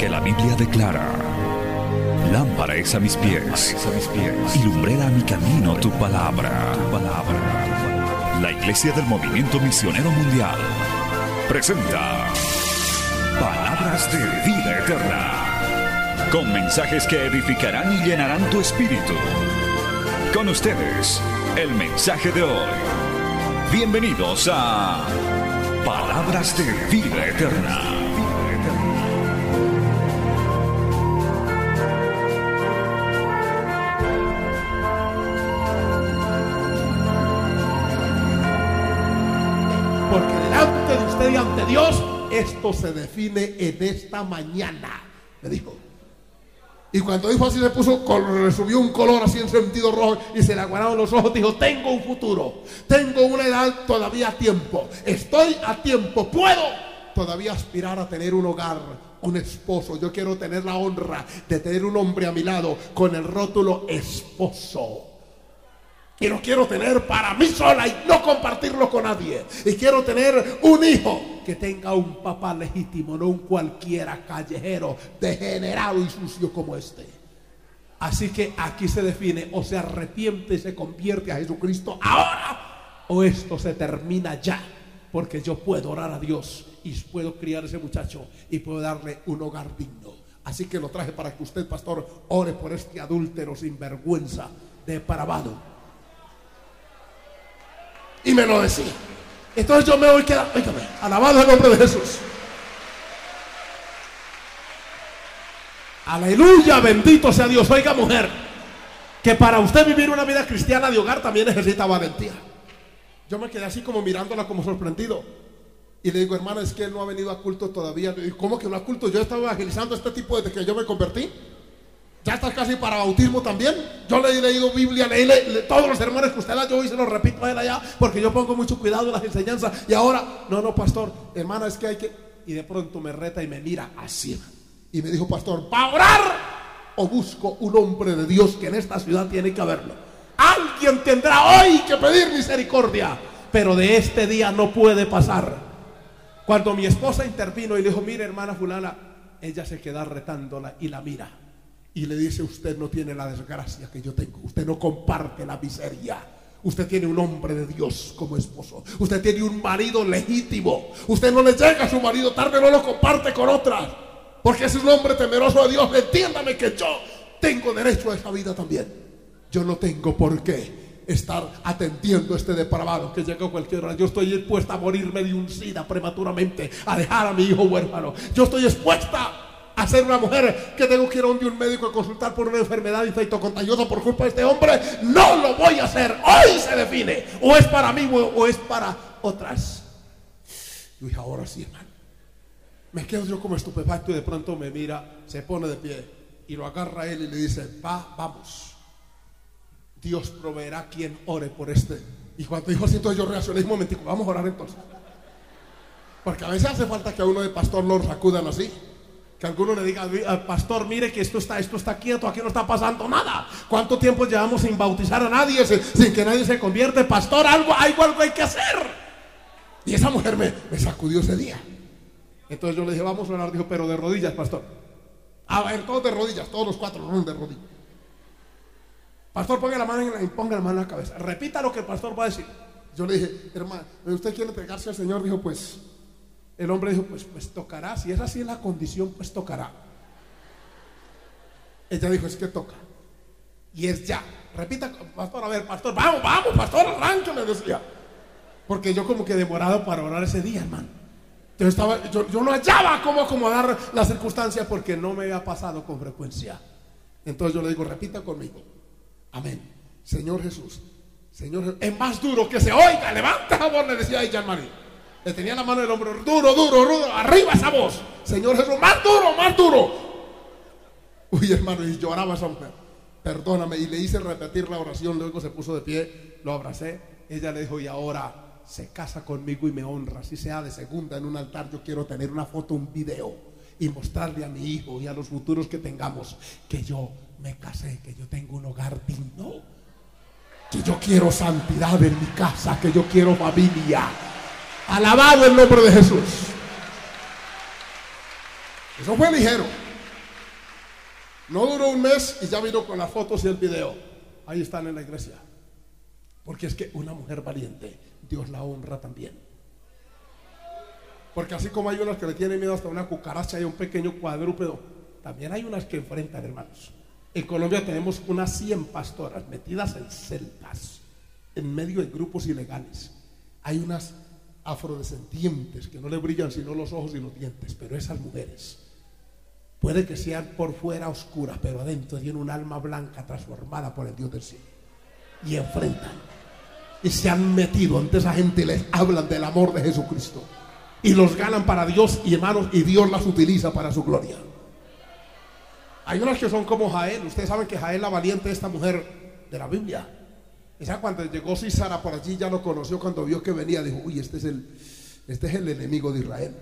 Porque la Biblia declara, lámpara es a mis pies, a mis pies y lumbrera a mi camino tu palabra. Tu palabra. La Iglesia del Movimiento Misionero Mundial presenta Palabras de Vida Eterna, con mensajes que edificarán y llenarán tu espíritu. Con ustedes, el mensaje de hoy. Bienvenidos a Palabras de Vida Eterna. Dios, esto se define en esta mañana. Me dijo. Y cuando dijo así, se puso, le subió un color así en sentido rojo y se le aguanaron los ojos. Dijo: Tengo un futuro, tengo una edad todavía a tiempo, estoy a tiempo, puedo todavía aspirar a tener un hogar, un esposo. Yo quiero tener la honra de tener un hombre a mi lado con el rótulo esposo. Y lo quiero tener para mí sola y no compartirlo con nadie. Y quiero tener un hijo que tenga un papá legítimo, no un cualquiera callejero, degenerado y sucio como este. Así que aquí se define, o se arrepiente y se convierte a Jesucristo ahora, o esto se termina ya. Porque yo puedo orar a Dios y puedo criar a ese muchacho y puedo darle un hogar digno. Así que lo traje para que usted, pastor, ore por este adúltero sin vergüenza, depravado y me lo decía. Entonces yo me voy quedando, oígame, alabado el nombre de Jesús. Aleluya, bendito sea Dios. Oiga, mujer, que para usted vivir una vida cristiana de hogar también necesita valentía. Yo me quedé así como mirándola como sorprendido. Y le digo, hermana, es que él no ha venido a culto todavía. Digo, ¿cómo que no a culto? Yo estaba evangelizando este tipo desde que yo me convertí. Ya está casi para bautismo también. Yo le he leído Biblia, leí todos los sermones que usted da, yo hoy se los repito a él allá, porque yo pongo mucho cuidado en las enseñanzas. Y ahora, no, no, pastor, hermana, es que hay que. Y de pronto me reta y me mira así. Y me dijo, pastor, ¿para orar? O busco un hombre de Dios que en esta ciudad tiene que haberlo. Alguien tendrá hoy que pedir misericordia, pero de este día no puede pasar. Cuando mi esposa intervino y le dijo, mire, hermana fulana, ella se queda retándola y la mira y le dice, usted no tiene la desgracia que yo tengo, usted no comparte la miseria. Usted tiene un hombre de Dios como esposo. Usted tiene un marido legítimo. Usted no le llega a su marido tarde, no lo comparte con otras. Porque es un hombre temeroso de Dios. Entiéndame que yo tengo derecho a esa vida también. Yo no tengo por qué estar atendiendo a este depravado que llega a cualquier hora. Yo estoy expuesta a morirme de un prematuramente, a dejar a mi hijo huérfano. Yo estoy expuesta a ser una mujer que tengo que ir a un médico a consultar por una enfermedad infectocontagiosa por culpa de este hombre, no lo voy a hacer. Hoy se define. O es para mí o es para otras. Yo dije, ahora sí, hermano. Me quedo yo como estupefacto y de pronto me mira, se pone de pie y lo agarra a él y le dice, va, vamos. Dios proveerá quien ore por este. Y cuando dijo así, entonces yo reaccioné un momentico, vamos a orar entonces. Porque a veces hace falta que a uno de pastor lo sacudan así. Que alguno le diga pastor, mire que esto está, esto está quieto, aquí no está pasando nada. ¿Cuánto tiempo llevamos sin bautizar a nadie, sin, que nadie se convierte? Pastor, algo, algo, hay que hacer. Y esa mujer me, sacudió ese día. Entonces yo le dije, vamos a orar, dijo, pero de rodillas, pastor. A ver, todos de rodillas, todos los cuatro, de rodillas. Pastor, ponga la mano en la, ponga la mano en la cabeza. Repita lo que el pastor va a decir. Yo le dije, hermano, ¿usted quiere entregarse al Señor? Dijo, pues el hombre dijo, pues, pues tocará, si es así la condición, pues tocará. Ella dijo, es que toca. Y es ya. Repita, pastor, a ver, pastor, vamos, vamos, pastor, rancho, le decía. Porque yo como que demorado para orar ese día, hermano. Yo, estaba, yo, yo no hallaba cómo acomodar las circunstancias porque no me había pasado con frecuencia. Entonces yo le digo, repita conmigo. Amén. Señor Jesús. Señor Jesús. Es más duro que se oiga. Levanta favor, le decía a María. Le tenía la mano del hombro, duro, duro, duro, arriba esa voz. Señor Jesús, más duro, más duro. Uy, hermano, y lloraba esa. Perdóname. Y le hice repetir la oración, luego se puso de pie, lo abracé. Ella le dijo, y ahora se casa conmigo y me honra. Si sea de segunda en un altar, yo quiero tener una foto, un video y mostrarle a mi hijo y a los futuros que tengamos que yo me casé, que yo tengo un hogar digno, que yo quiero santidad en mi casa, que yo quiero familia Alabado el nombre de Jesús. Eso fue ligero. No duró un mes y ya vino con las fotos y el video. Ahí están en la iglesia. Porque es que una mujer valiente, Dios la honra también. Porque así como hay unas que le tienen miedo hasta una cucaracha y un pequeño cuadrúpedo, también hay unas que enfrentan, hermanos. En Colombia tenemos unas 100 pastoras metidas en celdas, en medio de grupos ilegales. Hay unas afrodescendientes que no le brillan sino los ojos y los dientes, pero esas mujeres puede que sean por fuera oscuras, pero adentro tienen un alma blanca transformada por el Dios del cielo. Y enfrentan. Y se han metido ante esa gente y les hablan del amor de Jesucristo. Y los ganan para Dios y hermanos, y Dios las utiliza para su gloria. Hay unas que son como Jael. Ustedes saben que Jael, la valiente, esta mujer de la Biblia. Esa cuando llegó Cisara por allí ya lo conoció cuando vio que venía. Dijo, uy, este es el, este es el enemigo de Israel.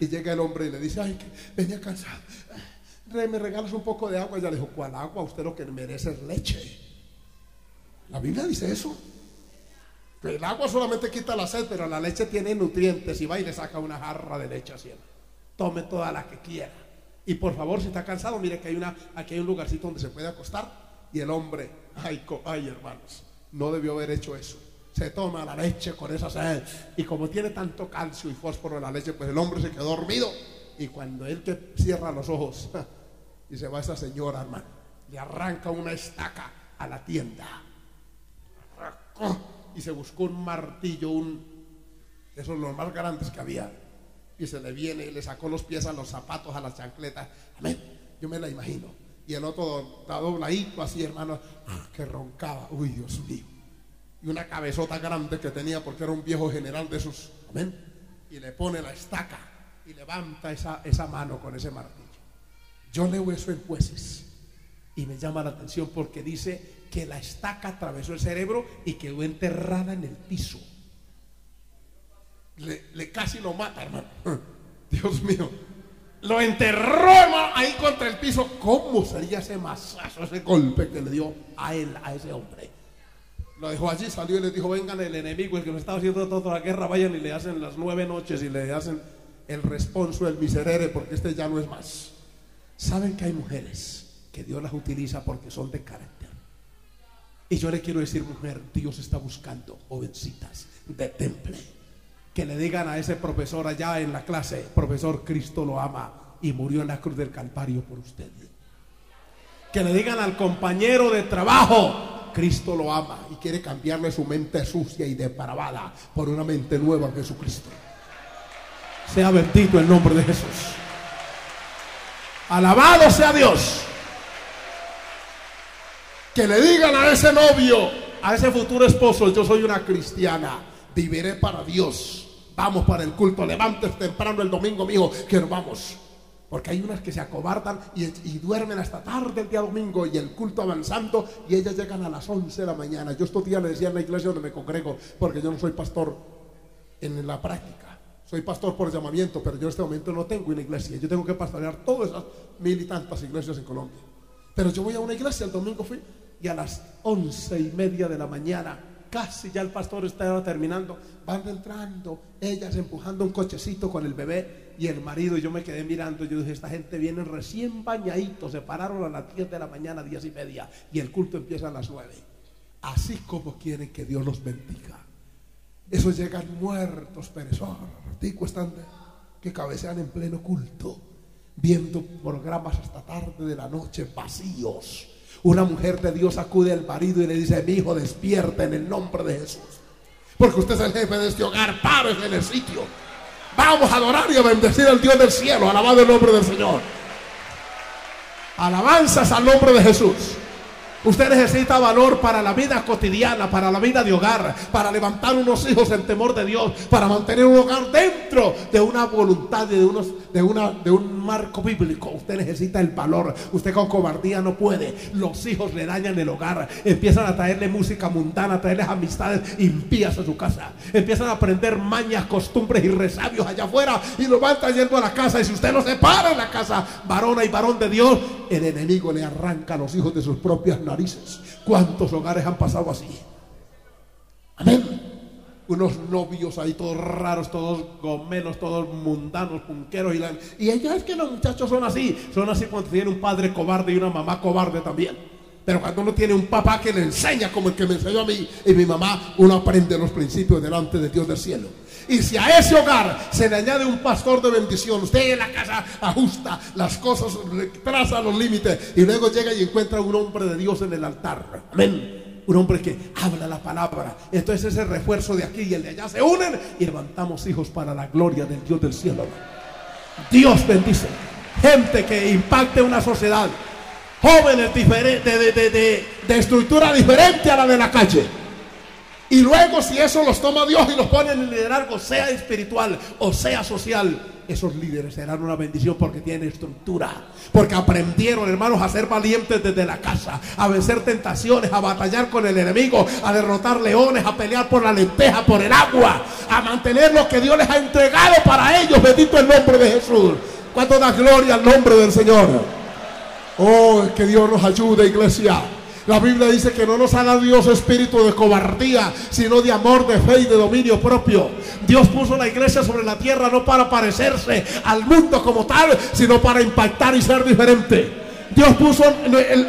Y llega el hombre y le dice, ay, que venía cansado. Rey, ¿me regalas un poco de agua? Y ella le dijo, ¿cuál agua? Usted lo que merece es leche. La Biblia dice eso. El agua solamente quita la sed, pero la leche tiene nutrientes. Y va y le saca una jarra de leche así. Tome toda la que quiera. Y por favor, si está cansado, mire que hay una, aquí hay un lugarcito donde se puede acostar. Y el hombre, ay, ay hermanos, no debió haber hecho eso se toma la leche con esa sed. Y como tiene tanto calcio y fósforo en la leche, pues el hombre se quedó dormido. Y cuando él que cierra los ojos y se va esa señora, hermano, le arranca una estaca a la tienda. Y se buscó un martillo, un esos los más grandes que había. Y se le viene y le sacó los pies a los zapatos, a las chancletas. Amén. Yo me la imagino. Y el otro está dobladito así, hermano, que roncaba. Uy, Dios mío y una cabezota grande que tenía porque era un viejo general de esos. Amén. Y le pone la estaca y levanta esa, esa mano con ese martillo. Yo leo eso en jueces y me llama la atención porque dice que la estaca atravesó el cerebro y quedó enterrada en el piso. Le, casi lo mata, hermano. Dios mío. Lo enterró ahí contra el piso. ¿Cómo sería ese masazo, ese golpe que le dio a él, a ese hombre? Lo dejó allí, salió y le dijo, vengan el enemigo, el que nos estaba haciendo toda la guerra, vayan y le hacen las nueve noches y le hacen el responso, el miserere, porque este ya no es más. Saben que hay mujeres que Dios las utiliza porque son de carácter. Y yo le quiero decir, mujer, Dios está buscando jovencitas de temple. Que le digan a ese profesor allá en la clase, profesor, Cristo lo ama y murió en la cruz del Calvario por usted. Que le digan al compañero de trabajo, Cristo lo ama y quiere cambiarle su mente sucia y depravada por una mente nueva en Jesucristo. Sea bendito el nombre de Jesús. Alabado sea Dios. Que le digan a ese novio, a ese futuro esposo, yo soy una cristiana, viviré para Dios. Vamos para el culto, levantes temprano el domingo, mijo, que vamos. Porque hay unas que se acobardan y, duermen hasta tarde el día domingo y el culto avanzando y ellas llegan a las 11 de la mañana. Yo estos días le decía en la iglesia donde me congrego, porque yo no soy pastor en la práctica. Soy pastor por llamamiento, pero yo en este momento no tengo una iglesia. Yo tengo que pastorear todas esas mil y tantas iglesias en Colombia. Pero yo voy a una iglesia, el domingo fui, y a las once y media de la mañana casi ya el pastor estaba terminando, van entrando, ellas empujando un cochecito con el bebé y el marido, y yo me quedé mirando, yo dije, esta gente viene recién bañaditos, se pararon a las 10 de la mañana, 10 y media, y el culto empieza a las 9. Así como quieren que Dios los bendiga. Esos llegan muertos, perezosos, están que cabecean en pleno culto, viendo programas hasta tarde de la noche vacíos una mujer de Dios acude al marido y le dice, mi hijo, despierta en el nombre de Jesús. Porque usted es el jefe de este hogar, párese en el sitio. Vamos a adorar y a bendecir al Dios del cielo, alabado el nombre del Señor. Alabanzas al nombre de Jesús. Usted necesita valor para la vida cotidiana, para la vida de hogar, para levantar unos hijos en temor de Dios, para mantener un hogar dentro de una voluntad, de, unos, de, una, de un marco bíblico. Usted necesita el valor. Usted con cobardía no puede. Los hijos le dañan el hogar. Empiezan a traerle música mundana, a traerles amistades impías a su casa. Empiezan a aprender mañas, costumbres y resabios allá afuera y lo van trayendo a la casa. Y si usted no se para en la casa, varona y varón de Dios, el enemigo le arranca a los hijos de sus propias narices. ¿Cuántos hogares han pasado así? Amén. unos novios ahí todos raros, todos gomelos, todos mundanos, punqueros. Y, la, y es que los muchachos son así. Son así cuando tienen un padre cobarde y una mamá cobarde también. Pero cuando uno tiene un papá que le enseña como el que me enseñó a mí y mi mamá, uno aprende los principios delante de Dios del cielo. Y si a ese hogar se le añade un pastor de bendición, usted en la casa ajusta las cosas, traza los límites y luego llega y encuentra un hombre de Dios en el altar. Amén. Un hombre que habla la palabra. Entonces ese refuerzo de aquí y el de allá se unen y levantamos hijos para la gloria del Dios del cielo. Dios bendice. Gente que impacte una sociedad. Jóvenes diferentes, de, de estructura diferente a la de la calle. Y luego si eso los toma Dios y los pone en el liderazgo, sea espiritual o sea social, esos líderes serán una bendición porque tienen estructura. Porque aprendieron, hermanos, a ser valientes desde la casa, a vencer tentaciones, a batallar con el enemigo, a derrotar leones, a pelear por la lenteja, por el agua, a mantener lo que Dios les ha entregado para ellos. Bendito el nombre de Jesús. ¿Cuánto da gloria al nombre del Señor? Oh, que Dios nos ayude, iglesia. La Biblia dice que no nos ha dado Dios espíritu de cobardía, sino de amor, de fe y de dominio propio. Dios puso la iglesia sobre la tierra no para parecerse al mundo como tal, sino para impactar y ser diferente. Dios puso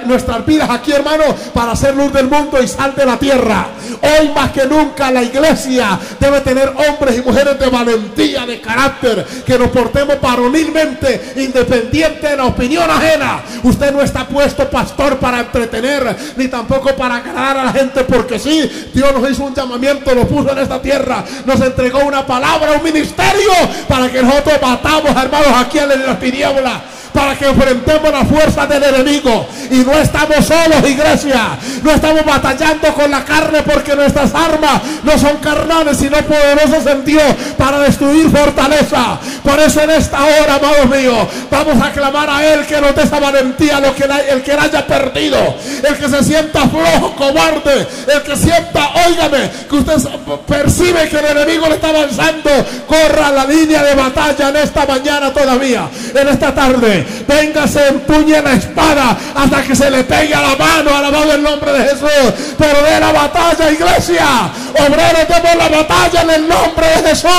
nuestras vidas aquí, hermano, para ser luz del mundo y sal de la tierra. Hoy más que nunca la iglesia debe tener hombres y mujeres de valentía, de carácter, que nos portemos varonilmente, independiente de la opinión ajena. Usted no está puesto, pastor, para entretener, ni tampoco para agradar a la gente, porque sí, Dios nos hizo un llamamiento, nos puso en esta tierra, nos entregó una palabra, un ministerio, para que nosotros matamos, hermanos, aquí en la tiniebla para que enfrentemos la fuerza del enemigo. Y no estamos solos, iglesia. No estamos batallando con la carne porque nuestras armas no son carnales, sino poderosas en Dios para destruir fortaleza. Por eso en esta hora, amados míos, vamos a clamar a Él que nos dé esa valentía, que el que la haya perdido, el que se sienta flojo, cobarde, el que sienta, óigame, que usted percibe que el enemigo le está avanzando, corra la línea de batalla en esta mañana todavía, en esta tarde. Venga, se empuñe la espada hasta que se le pegue a la mano, alabado el nombre de Jesús. Pero de la batalla, iglesia. Obreros, demos la batalla en el nombre de Jesús.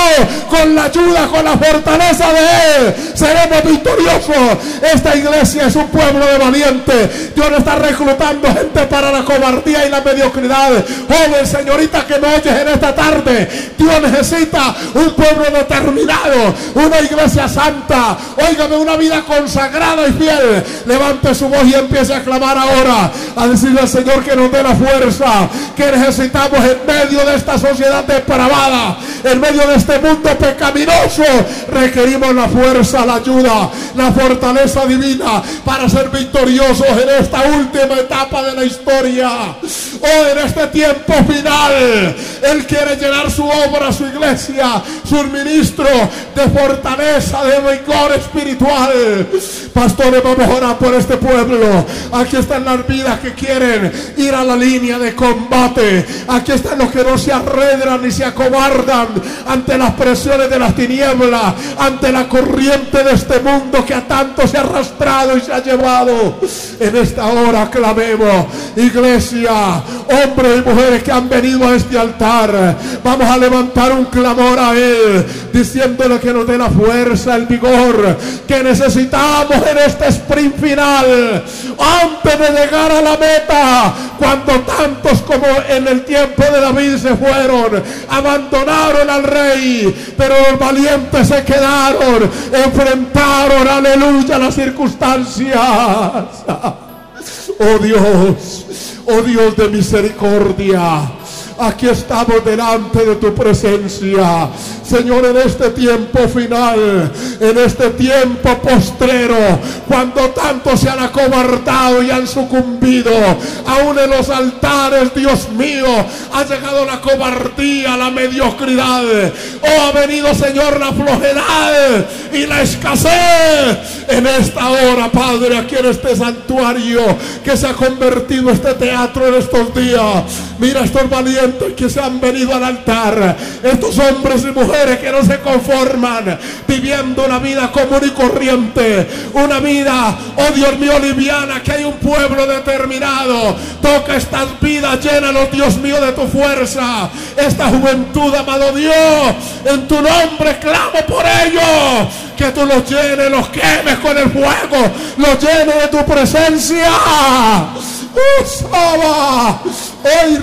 Con la ayuda, con la fortaleza de Él. Seremos victoriosos. Esta iglesia es un pueblo de valientes. Dios está reclutando gente para la cobardía y la mediocridad. Joven, señorita que me oyes en esta tarde. Dios necesita un pueblo determinado. Una iglesia santa. Óigame, una vida consagrada sagrada y fiel, levante su voz y empiece a clamar ahora, a decirle al Señor que nos dé la fuerza que necesitamos en medio de esta sociedad depravada, en medio de este mundo pecaminoso. Requerimos la fuerza, la ayuda, la fortaleza divina para ser victoriosos en esta última etapa de la historia. O en este tiempo final, Él quiere llenar su obra, su iglesia, su ministro de fortaleza, de vigor espiritual. Pastores, vamos a orar por este pueblo. Aquí están las vidas que quieren ir a la línea de combate. Aquí están los que no se arredran ni se acobardan ante las presiones de las tinieblas, ante la corriente de este mundo que a tanto se ha arrastrado y se ha llevado. En esta hora clamemos, iglesia, hombres y mujeres que han venido a este altar. Vamos a levantar un clamor a Él, diciéndole que nos dé la fuerza, el vigor que necesitamos en este sprint final, antes de llegar a la meta, cuando tantos como en el tiempo de David se fueron, abandonaron al rey, pero los valientes se quedaron, enfrentaron, aleluya, las circunstancias. Oh Dios, oh Dios de misericordia. Aquí estamos delante de tu presencia. Señor, en este tiempo final, en este tiempo postrero, cuando tantos se han acobardado y han sucumbido, aún en los altares, Dios mío, ha llegado la cobardía, la mediocridad. Oh, ha venido, Señor, la flojedad y la escasez. En esta hora, Padre, aquí en este santuario que se ha convertido este teatro en estos días. Mira estos valientes valientes que se han venido al altar. Estos hombres y mujeres que no se conforman viviendo una vida común y corriente. Una vida, oh Dios mío, liviana, que hay un pueblo determinado. Toca estas vidas, llénalos, Dios mío, de tu fuerza. Esta juventud, amado Dios, en tu nombre clamo por ellos. Que tú los llenes, los quemes con el fuego, los llenes de tu presencia. Usaba. Hoy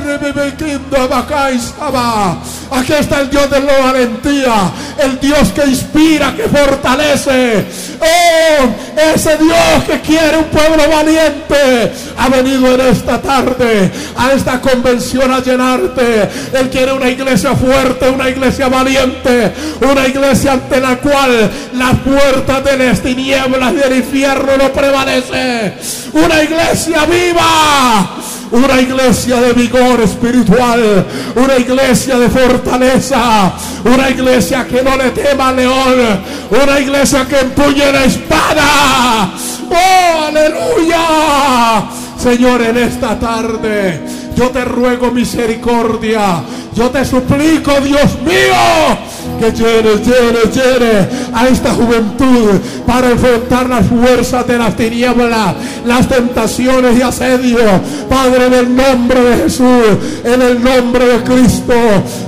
Aquí está el Dios de la valentía, el Dios que inspira, que fortalece. Oh, ese Dios que quiere un pueblo valiente ha venido en esta tarde a esta convención a llenarte. Él quiere una iglesia fuerte, una iglesia valiente, una iglesia ante la cual las puertas de las tinieblas del infierno no prevalece. Una iglesia viva una iglesia de vigor espiritual, una iglesia de fortaleza, una iglesia que no le tema al león, una iglesia que empuñe la espada. ¡Oh, aleluya! Señor, en esta tarde yo te ruego misericordia. Yo te suplico, Dios mío, que llene, llene, llene a esta juventud para enfrentar las fuerzas de las tinieblas, las tentaciones y asedios. Padre, en el nombre de Jesús, en el nombre de Cristo,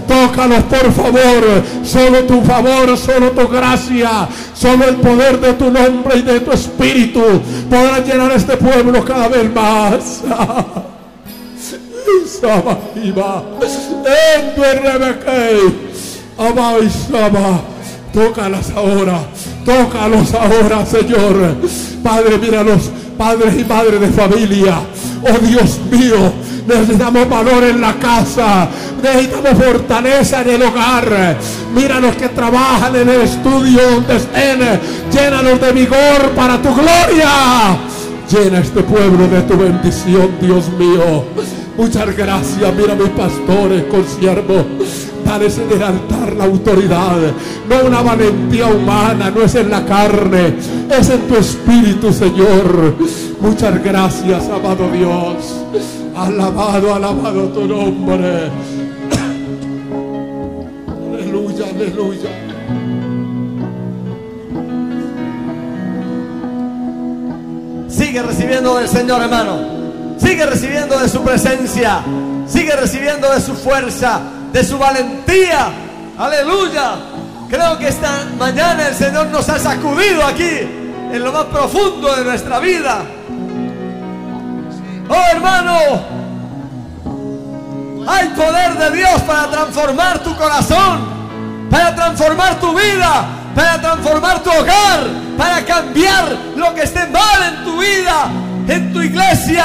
tócalos por favor. Solo tu favor, solo tu gracia, solo el poder de tu nombre y de tu espíritu podrá llenar este pueblo cada vez más. Sama iba. Tócalas ahora. Tócalos ahora, Señor. Padre, míralos. Padres y madres de familia. Oh Dios mío. Necesitamos valor en la casa. Necesitamos fortaleza en el hogar. Mira los que trabajan en el estudio donde estén. Llénalos de vigor para tu gloria. Llena este pueblo de tu bendición, Dios mío. Muchas gracias. Mira mis pastores, consiervos. Dales en el altar la autoridad. No una valentía humana, no es en la carne, es en tu espíritu, Señor. Muchas gracias, amado Dios. Alabado, alabado tu nombre. Aleluya, aleluya. Sigue recibiendo del Señor, hermano. Sigue recibiendo de su presencia. Sigue recibiendo de su fuerza, de su valentía. Aleluya. Creo que esta mañana el Señor nos ha sacudido aquí en lo más profundo de nuestra vida. Oh hermano, hay poder de Dios para transformar tu corazón, para transformar tu vida, para transformar tu hogar, para cambiar lo que esté mal en tu vida, en tu iglesia.